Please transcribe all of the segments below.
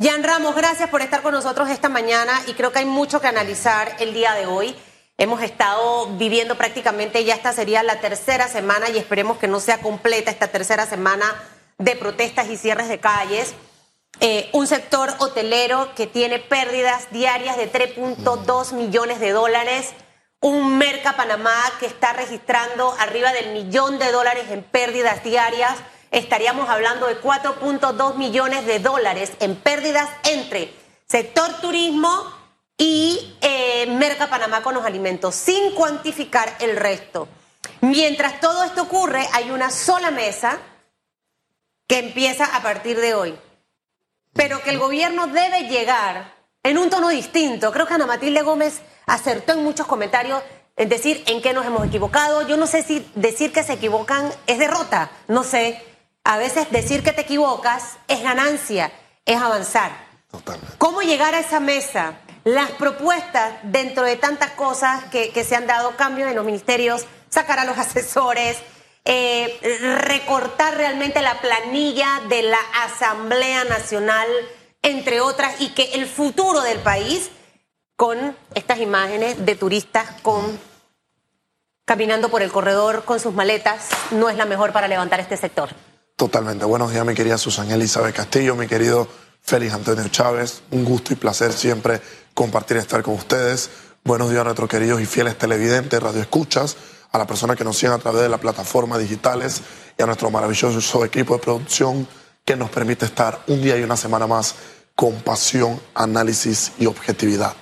Jan Ramos, gracias por estar con nosotros esta mañana y creo que hay mucho que analizar el día de hoy. Hemos estado viviendo prácticamente, ya esta sería la tercera semana y esperemos que no sea completa esta tercera semana de protestas y cierres de calles. Eh, un sector hotelero que tiene pérdidas diarias de 3.2 millones de dólares. Un Merca Panamá que está registrando arriba del millón de dólares en pérdidas diarias estaríamos hablando de 4.2 millones de dólares en pérdidas entre sector turismo y eh, Merca Panamá con los alimentos, sin cuantificar el resto. Mientras todo esto ocurre, hay una sola mesa que empieza a partir de hoy, pero que el gobierno debe llegar en un tono distinto. Creo que Ana Matilde Gómez acertó en muchos comentarios en decir en qué nos hemos equivocado. Yo no sé si decir que se equivocan es derrota, no sé a veces decir que te equivocas es ganancia, es avanzar. Totalmente. ¿Cómo llegar a esa mesa? Las propuestas dentro de tantas cosas que, se han dado, cambios en los ministerios, sacar a los asesores, eh, recortar realmente la planilla de la Asamblea Nacional, entre otras, y que el futuro del país, con estas imágenes de turistas con caminando por el corredor con sus maletas, no es la mejor para levantar este sector. Totalmente. Buenos días, mi querida Susana Elizabeth Castillo, mi querido Félix Antonio Chávez. Un gusto y placer siempre compartir y estar con ustedes. Buenos días a nuestros queridos y fieles televidentes, radioescuchas, a las personas que nos siguen a través de las plataformas digitales y a nuestro maravilloso equipo de producción que nos permite estar un día y una semana más con pasión, análisis y objetividad.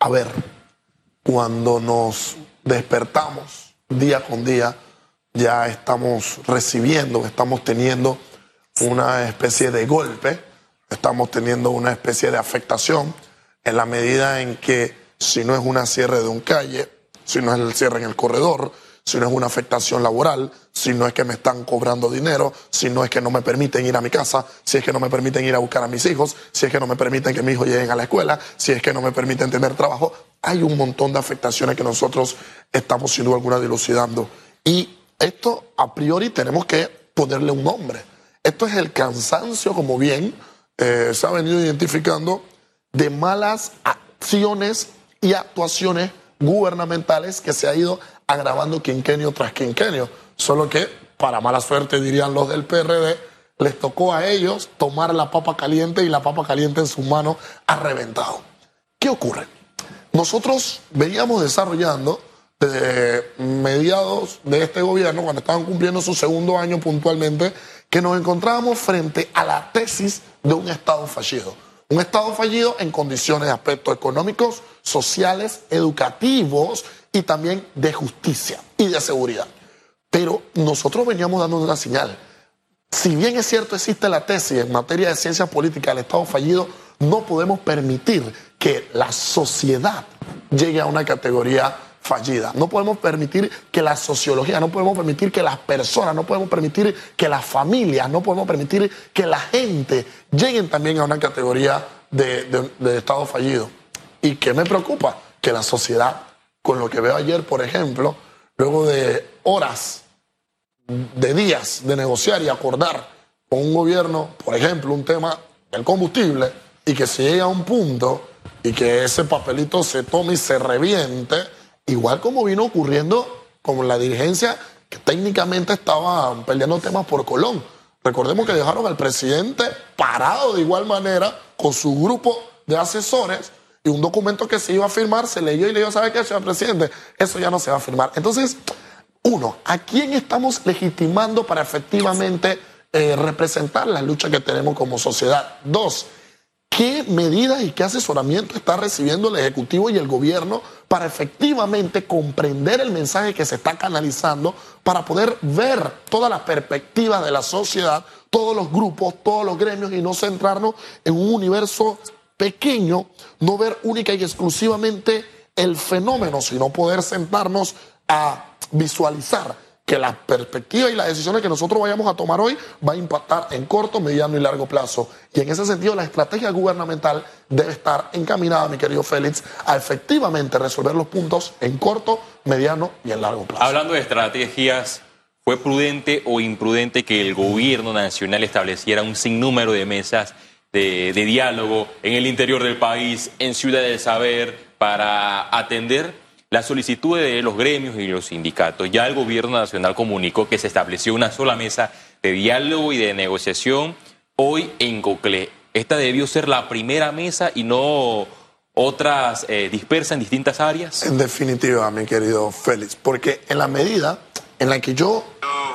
A ver, cuando nos despertamos día con día, ya estamos recibiendo, estamos teniendo una especie de golpe, estamos teniendo una especie de afectación en la medida en que si no es una cierre de un calle, si no es el cierre en el corredor, si no es una afectación laboral, si no es que me están cobrando dinero, si no es que no me permiten ir a mi casa, si es que no me permiten ir a buscar a mis hijos, si es que no me permiten que mis hijos lleguen a la escuela, si es que no me permiten tener trabajo, hay un montón de afectaciones que nosotros estamos sin duda alguna dilucidando. Y esto a priori tenemos que ponerle un nombre. Esto es el cansancio, como bien eh, se ha venido identificando, de malas acciones y actuaciones gubernamentales que se ha ido agravando quinquenio tras quinquenio. Solo que, para mala suerte, dirían los del PRD, les tocó a ellos tomar la papa caliente y la papa caliente en sus manos ha reventado. ¿Qué ocurre? Nosotros veníamos desarrollando mediados de este gobierno, cuando estaban cumpliendo su segundo año puntualmente, que nos encontrábamos frente a la tesis de un Estado fallido. Un Estado fallido en condiciones de aspectos económicos, sociales, educativos y también de justicia y de seguridad. Pero nosotros veníamos dando una señal. Si bien es cierto existe la tesis en materia de ciencia política del Estado fallido, no podemos permitir que la sociedad llegue a una categoría fallida. No podemos permitir que la sociología, no podemos permitir que las personas, no podemos permitir que las familias, no podemos permitir que la gente lleguen también a una categoría de, estado fallido. ¿Y qué me preocupa? Que la sociedad, con lo que veo ayer, por ejemplo, luego de horas, de días de negociar y acordar con un gobierno, por ejemplo, un tema del combustible, y que se llegue a un punto y que ese papelito se tome y se reviente, igual como vino ocurriendo con la dirigencia que técnicamente estaba peleando temas por Colón. Recordemos que dejaron al presidente parado de igual manera con su grupo de asesores y un documento que se iba a firmar se leyó y le dijo, ¿sabe qué, señor presidente? Eso ya no se va a firmar. Entonces, uno, ¿a quién estamos legitimando para efectivamente eh, representar la lucha que tenemos como sociedad? Dos, ¿Qué medidas y qué asesoramiento está recibiendo el Ejecutivo y el Gobierno para efectivamente comprender el mensaje que se está canalizando, para poder ver todas las perspectivas de la sociedad, todos los grupos, todos los gremios y no centrarnos en un universo pequeño, no ver única y exclusivamente el fenómeno, sino poder sentarnos a visualizar que la perspectiva y las decisiones que nosotros vayamos a tomar hoy va a impactar en corto, mediano y largo plazo. Y en ese sentido, la estrategia gubernamental debe estar encaminada, mi querido Félix, a efectivamente resolver los puntos en corto, mediano y en largo plazo. Hablando de estrategias, ¿fue prudente o imprudente que el gobierno nacional estableciera un sinnúmero de mesas de diálogo en el interior del país, en Ciudad del Saber, para atender las solicitudes de los gremios y los sindicatos. Ya el gobierno nacional comunicó que se estableció una sola mesa de diálogo y de negociación hoy en Coclé. Esta debió ser la primera mesa y no otras eh, dispersas en distintas áreas. En definitiva, mi querido Félix, porque en la medida en la que yo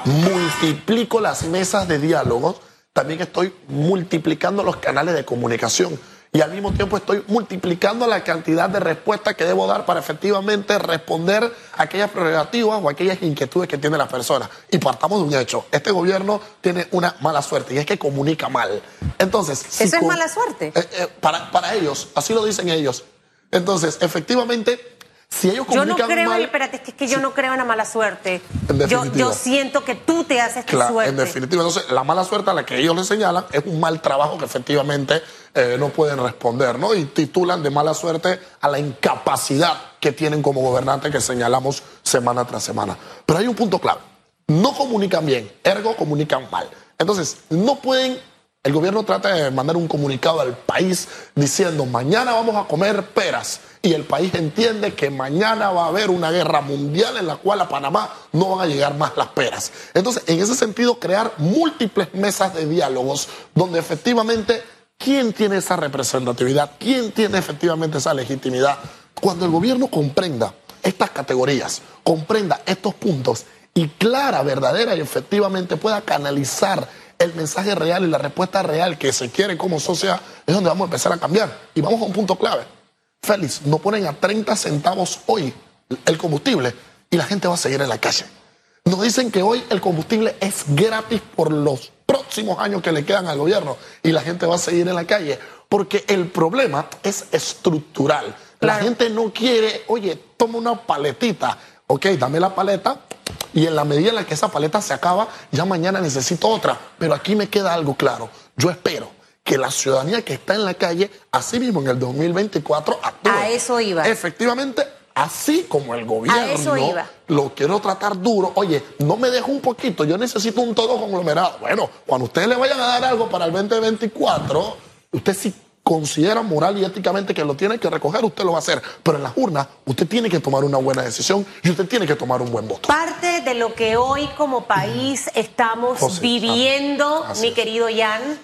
multiplico las mesas de diálogo, también estoy multiplicando los canales de comunicación y al mismo tiempo estoy multiplicando la cantidad de respuestas que debo dar para efectivamente responder a aquellas prerrogativas o aquellas inquietudes que tiene la persona. Y partamos de un hecho, este gobierno tiene una mala suerte y es que comunica mal. Entonces, ¿Eso es mala suerte? Eh, eh, para, para ellos, así lo dicen ellos. Entonces, efectivamente, si ellos yo no creo, mal, espérate, es que, es que yo no creo en la mala suerte. En Yo, definitiva. yo siento que tú te haces tu Claro, suerte. en definitiva. Entonces, la mala suerte a la que ellos le señalan es un mal trabajo que efectivamente eh, no pueden responder, ¿no? Y titulan de mala suerte a la incapacidad que tienen como gobernantes que señalamos semana tras semana. Pero hay un punto clave. No comunican bien, ergo comunican mal. Entonces, no pueden el gobierno trata de mandar un comunicado al país diciendo mañana vamos a comer peras y el país entiende que mañana va a haber una guerra mundial en la cual a Panamá no van a llegar más las peras. Entonces, en ese sentido, crear múltiples mesas de diálogos donde efectivamente quién tiene esa representatividad, quién tiene efectivamente esa legitimidad. Cuando el gobierno comprenda estas categorías, comprenda estos puntos y clara, verdadera y efectivamente pueda canalizar el mensaje real y la respuesta real que se quiere como sociedad, es donde vamos a empezar a cambiar. Y vamos a un punto clave. Félix, no ponen a 30 centavos hoy el combustible y la gente va a seguir en la calle. Nos dicen que hoy el combustible es gratis por los próximos años que le quedan al gobierno y la gente va a seguir en la calle porque el problema es estructural. La Claro. gente no quiere, oye, toma una paletita, ok, dame la paleta y en la medida en la que esa paleta se acaba, ya mañana necesito otra. Pero aquí me queda algo claro. Yo espero que la ciudadanía que está en la calle, así mismo en el 2024, actúe. A eso iba. Efectivamente, así como el gobierno eso iba. lo quiero tratar duro. Oye, no me dejo un poquito, yo necesito un todo conglomerado. Bueno, cuando ustedes le vayan a dar algo para el 2024, usted si considera moral y éticamente que lo tiene que recoger, usted lo va a hacer. Pero en las urnas, usted tiene que tomar una buena decisión y usted tiene que tomar un buen voto. Parte de lo que hoy como país estamos José, viviendo, así mi querido Jan,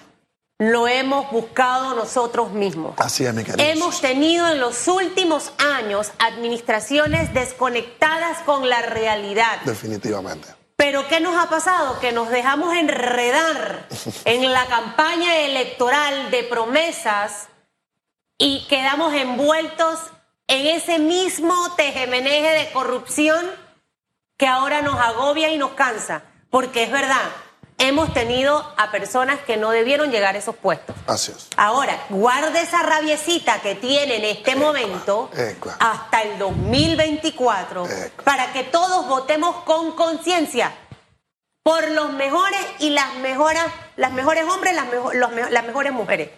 lo hemos buscado nosotros mismos. Así es, mi querido. Hemos tenido en los últimos años administraciones desconectadas con la realidad. Definitivamente. Pero ¿qué nos ha pasado? Que nos dejamos enredar en la campaña electoral de promesas y quedamos envueltos en ese mismo tejemeneje de corrupción que ahora nos agobia y nos cansa. Porque es verdad, hemos tenido a personas que no debieron llegar a esos puestos. Así es. Ahora, guarde esa rabiecita que tiene en este momento ecua. hasta el 2024 Ecua. para que todos votemos con conciencia por los mejores y las mejores, las mejores hombres, las, mejo- los me- las mejores mujeres.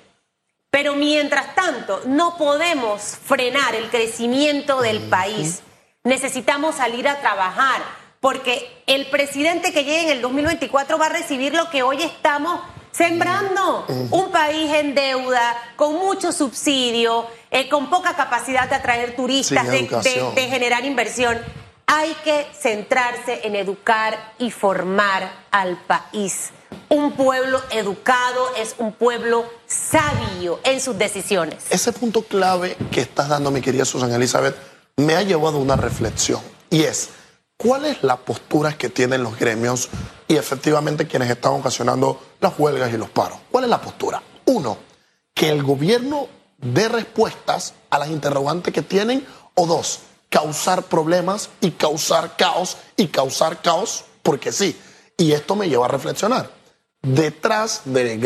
Pero mientras tanto, no podemos frenar el crecimiento del país. Necesitamos salir a trabajar, porque el presidente que llegue en el 2024 va a recibir lo que hoy estamos sembrando. Un país en deuda, con mucho subsidio, eh, con poca capacidad de atraer turistas, de, de- educación. de generar inversión. Hay que centrarse en educar y formar al país. Un pueblo educado es un pueblo sabio en sus decisiones. Ese punto clave que estás dando, mi querida Susan Elizabeth, me ha llevado a una reflexión. Y es, ¿cuál es la postura que tienen los gremios y efectivamente quienes están ocasionando las huelgas y los paros? ¿Cuál es la postura? Uno, que el gobierno dé respuestas a las interrogantes que tienen. O dos, causar problemas y causar caos y causar caos porque sí. Y esto me lleva a reflexionar. Detrás de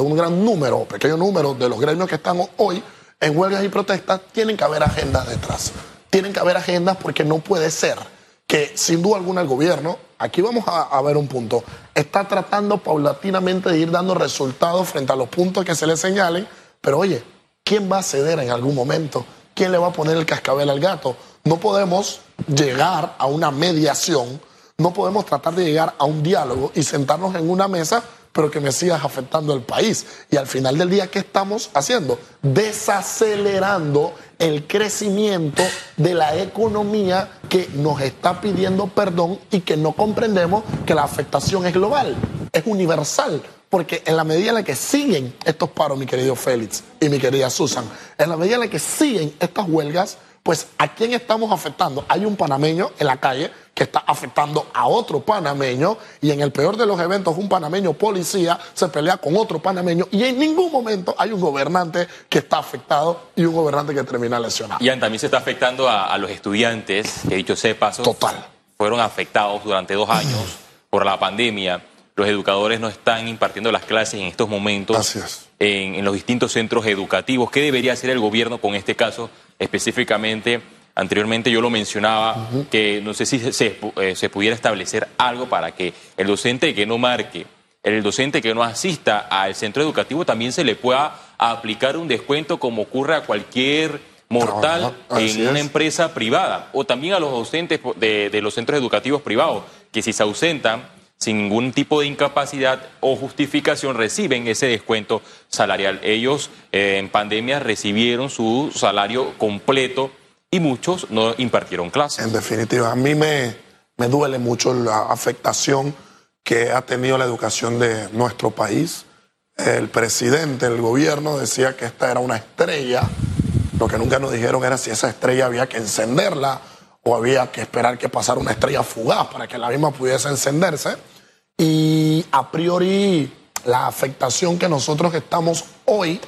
un gran número, pequeño número de los gremios que están hoy en huelgas y protestas, tienen que haber agendas detrás. Tienen que haber agendas porque no puede ser que sin duda alguna el gobierno, aquí vamos a, ver un punto, está tratando paulatinamente de ir dando resultados frente a los puntos que se le señalen, pero oye, ¿quién va a ceder en algún momento? ¿Quién le va a poner el cascabel al gato? No podemos llegar a una mediación, no podemos tratar de llegar a un diálogo y sentarnos en una mesa pero que me sigas afectando el país. Y al final del día, ¿qué estamos haciendo? Desacelerando el crecimiento de la economía que nos está pidiendo perdón y que no comprendemos que la afectación es global, es universal. Porque en la medida en la que siguen estos paros, mi querido Félix y mi querida Susan, en la medida en la que siguen estas huelgas, pues ¿a quién estamos afectando? Hay un panameño en la calle que está afectando a otro panameño y en el peor de los eventos un panameño policía se pelea con otro panameño y en ningún momento hay un gobernante que está afectado y un gobernante que termina lesionado. Y también se está afectando a, los estudiantes, que dicho sea paso, Total. fueron afectados durante dos años por la pandemia. Los educadores no están impartiendo las clases en estos momentos en, en los distintos centros educativos. ¿Qué debería hacer el gobierno con este caso? específicamente. Anteriormente yo lo mencionaba, que no sé si eh, se, pudiera establecer algo para que el docente que no marque, el docente que no asista al centro educativo también se le pueda aplicar un descuento como ocurre a cualquier mortal en una empresa privada o también a los docentes de, los centros educativos privados que si se ausentan sin ningún tipo de incapacidad o justificación reciben ese descuento salarial. Ellos eh, en pandemia recibieron su salario completo y muchos no impartieron clases. En definitiva, a mí me, me duele mucho la afectación que ha tenido la educación de nuestro país. El presidente, el gobierno decía que esta era una estrella. Lo que nunca nos dijeron era si esa estrella había que encenderla o había que esperar que pasara una estrella fugaz para que la misma pudiese encenderse. Y a priori la afectación que nosotros estamos hoy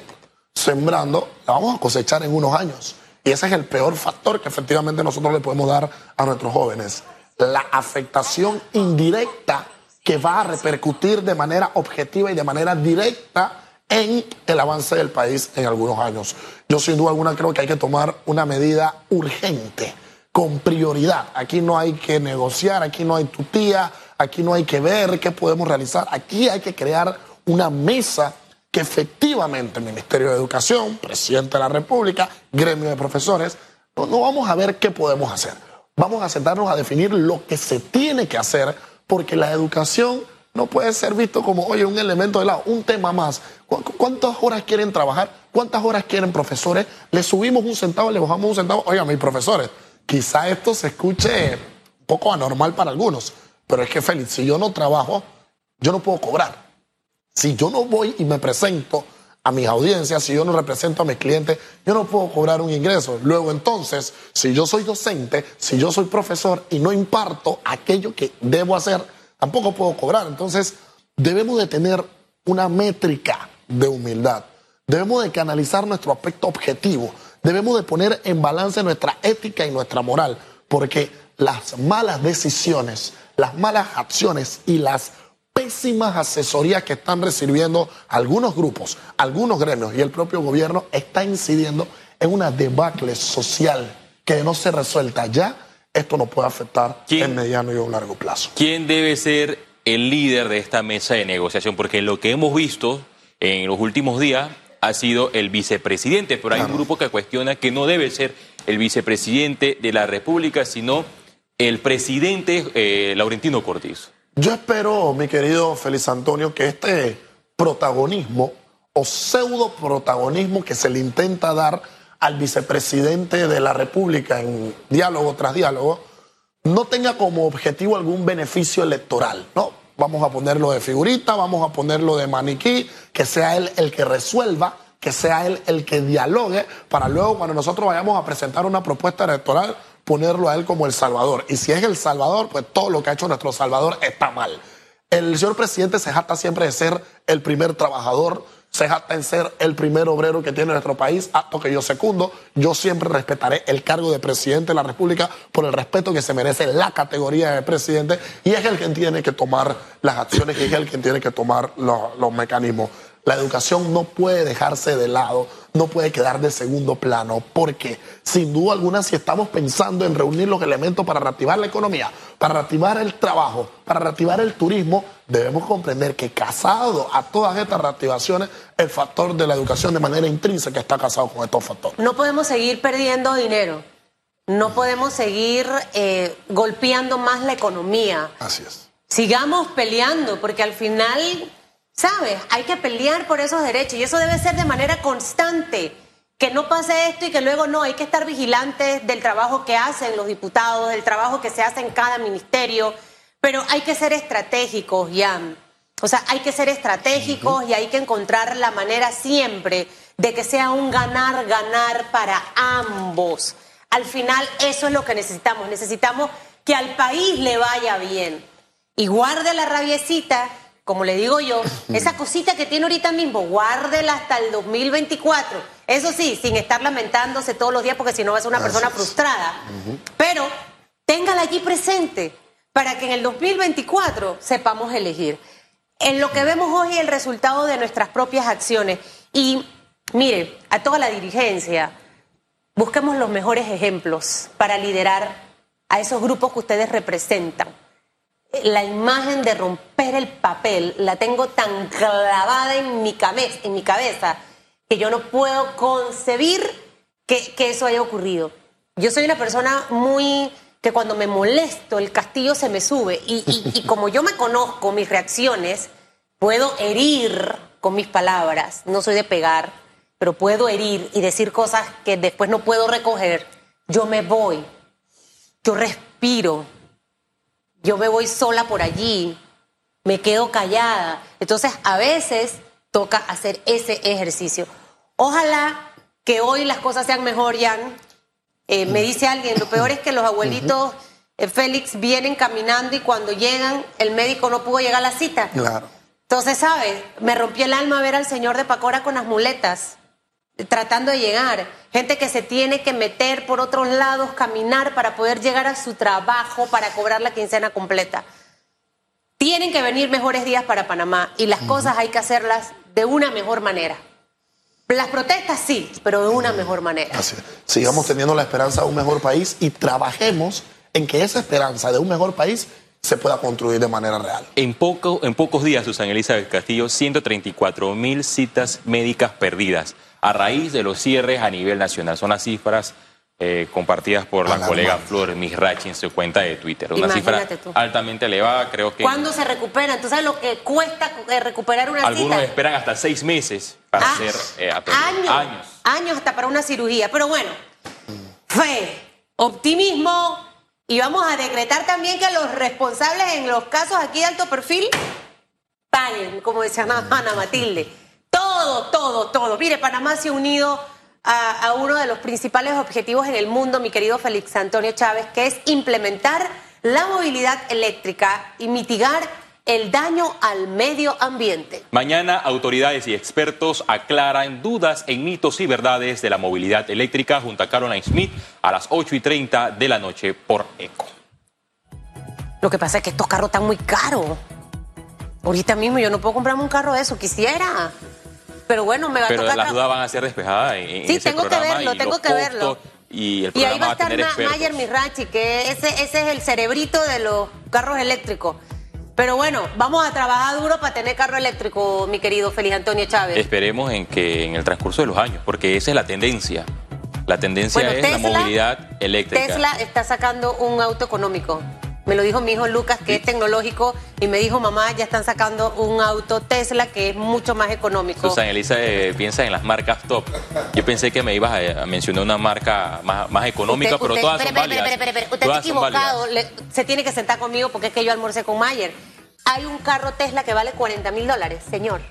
sembrando la vamos a cosechar en unos años. Y ese es el peor factor que efectivamente nosotros le podemos dar a nuestros jóvenes. La afectación indirecta que va a repercutir de manera objetiva y de manera directa en el avance del país en algunos años. Yo sin duda alguna creo que hay que tomar una medida urgente con prioridad. Aquí no hay que negociar, aquí no hay tutía, aquí no hay que ver qué podemos realizar, aquí hay que crear una mesa que efectivamente el Ministerio de Educación, Presidente de la República, gremio de profesores, no, vamos a ver qué podemos hacer. Vamos a sentarnos a definir lo que se tiene que hacer, porque la educación no puede ser visto como, oye, un elemento de lado, un tema más. ¿Cuántas horas quieren trabajar? ¿Cuántas horas quieren profesores? Le subimos un centavo, le bajamos un centavo. Oiga, mis profesores, Quizá esto se escuche un poco anormal para algunos, pero es que Félix, si yo no trabajo, yo no puedo cobrar. Si yo no voy y me presento a mis audiencias, si yo no represento a mis clientes, yo no puedo cobrar un ingreso. Luego entonces, si yo soy docente, si yo soy profesor y no imparto aquello que debo hacer, tampoco puedo cobrar. Entonces, debemos de tener una métrica de humildad. Debemos de canalizar nuestro aspecto objetivo debemos de poner en balance nuestra ética y nuestra moral, porque las malas decisiones, las malas acciones y las pésimas asesorías que están recibiendo algunos grupos, algunos gremios y el propio gobierno está incidiendo en una debacle social que no se resuelta ya, esto nos puede afectar en mediano y a largo plazo. ¿Quién debe ser el líder de esta mesa de negociación? Porque lo que hemos visto en los últimos días ha sido el vicepresidente, pero hay un grupo que cuestiona que no debe ser el vicepresidente de la República, sino el presidente eh, Laurentino Cortiz. Yo espero, mi querido Félix Antonio, que este protagonismo o pseudo protagonismo que se le intenta dar al vicepresidente de la República en diálogo tras diálogo, no tenga como objetivo algún beneficio electoral, ¿no? vamos a ponerlo de figurita, vamos a ponerlo de maniquí, que sea él el que resuelva, que sea él el que dialogue, para luego cuando nosotros vayamos a presentar una propuesta electoral, ponerlo a él como el Salvador. Y si es el Salvador, pues todo lo que ha hecho nuestro Salvador está mal. El señor presidente se jacta siempre de ser el primer trabajador, se jacta en ser el primer obrero que tiene nuestro país, acto que yo secundo. Yo siempre respetaré el cargo de presidente de la República por el respeto que se merece la categoría de presidente y es el que tiene que tomar las acciones y es el que tiene que tomar los, los mecanismos. La educación no puede dejarse de lado, no puede quedar de segundo plano, porque sin duda alguna si estamos pensando en reunir los elementos para reactivar la economía, para reactivar el trabajo, para reactivar el turismo, debemos comprender que casado a todas estas reactivaciones, el factor de la educación de manera intrínseca está casado con estos factores. No podemos seguir perdiendo dinero, no podemos seguir eh, golpeando más la economía. Así es. Sigamos peleando, porque al final ¿Sabes? Hay que pelear por esos derechos y eso debe ser de manera constante. Que no pase esto y que luego no, hay que estar vigilantes del trabajo que hacen los diputados, del trabajo que se hace en cada ministerio, pero hay que ser estratégicos, Jan. O sea, hay que ser estratégicos y hay que encontrar la manera siempre de que sea un ganar-ganar para ambos. Al final eso es lo que necesitamos. Necesitamos que al país le vaya bien. Y guarde la rabiecita, como le digo yo, esa cosita que tiene ahorita mismo, guárdela hasta el 2024. Eso sí, sin estar lamentándose todos los días porque si no va a ser una persona frustrada. Pero téngala allí presente para que en el 2024 sepamos elegir. En lo que vemos hoy el resultado de nuestras propias acciones. Y mire, a toda la dirigencia, busquemos los mejores ejemplos para liderar a esos grupos que ustedes representan. La imagen de romper el papel la tengo tan clavada en mi, cabeza, en mi cabeza que yo no puedo concebir que, eso haya ocurrido. Yo soy una persona muy que cuando me molesto el castillo se me sube y, y como yo me conozco mis reacciones, puedo herir con mis palabras, no soy de pegar, pero puedo herir y decir cosas que después no puedo recoger, yo me voy. Yo respiro, yo me voy sola por allí, me quedo callada. Entonces, a veces toca hacer ese ejercicio. Ojalá que hoy las cosas sean mejor, Jan. Eh, me dice alguien, lo peor es que los abuelitos eh, Félix vienen caminando y cuando llegan, el médico no pudo llegar a la cita. Claro. Entonces, ¿sabes? Me rompió el alma ver al señor de Pacora con las muletas tratando de llegar, gente que se tiene que meter por otros lados, caminar para poder llegar a su trabajo, para cobrar la quincena completa. Tienen que venir mejores días para Panamá y las cosas hay que hacerlas de una mejor manera. Las protestas sí, pero de una mejor manera. Así Sigamos teniendo la esperanza de un mejor país y trabajemos en que esa esperanza de un mejor país se pueda construir de manera real. En, poco, en pocos días, Susana Elizabeth Castillo, 134 mil citas médicas perdidas a raíz de los cierres a nivel nacional. Son las cifras eh, compartidas por la colega Flor Misrachi en su cuenta de Twitter. Una cifra altamente elevada, creo que... ¿Cuándo se recupera? Entonces, ¿sabes lo que cuesta eh, recuperar una Algunos esperan hasta seis meses para ah, ser eh, años, años. Años hasta para una cirugía. Pero bueno, fe, optimismo y vamos a decretar también que los responsables en los casos aquí de alto perfil paguen, como decía Ana Matilde. Todo, todo, todo. Mire, Panamá se ha unido a, uno de los principales objetivos en el mundo, mi querido Félix Antonio Chávez, que es implementar la movilidad eléctrica y mitigar el daño al medio ambiente. Mañana autoridades y expertos aclaran dudas en mitos y verdades de la movilidad eléctrica junto a Caroline Smith a las 8 y 30 de la noche por ECO. Lo que pasa es que estos carros están muy caros. Ahorita mismo yo no puedo comprarme un carro de eso, quisiera. Pero bueno, me va a tocar. Pero las dudas van a ser despejadas en, sí, tengo que verlo, tengo que verlo. Y, el y ahí va a estar Mayer Mirachi, que ese, ese es el cerebrito de los carros eléctricos. Pero bueno, vamos a trabajar duro para tener carro eléctrico, mi querido Feliz Antonio Chávez. Esperemos en que en el transcurso de los años, porque esa es la tendencia. La tendencia es la movilidad eléctrica. Tesla está sacando un auto económico. Me lo dijo mi hijo Lucas, que es tecnológico, y me dijo, mamá, ya están sacando un auto Tesla que es mucho más económico. Susan Elisa eh, piensa en las marcas top. Yo pensé que me ibas a, mencionar una marca más, económica, pero todas son válidas. Usted está equivocado. se tiene que sentar conmigo porque es que yo almorcé con Mayer. Hay un carro Tesla que vale 40 mil dólares, señor.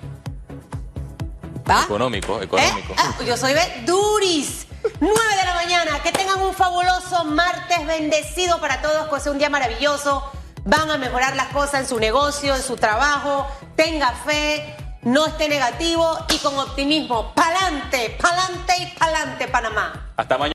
¿Va? Económico, económico. ¿Eh? Ah, yo soy Duris. 9 de la mañana. Que tengan un fabuloso martes bendecido para todos, que sea un día maravilloso. Van a mejorar las cosas en su negocio, en su trabajo. Tenga fe, no esté negativo y con optimismo. Pa'lante, pa'lante y pa'lante, Panamá. Hasta mañana.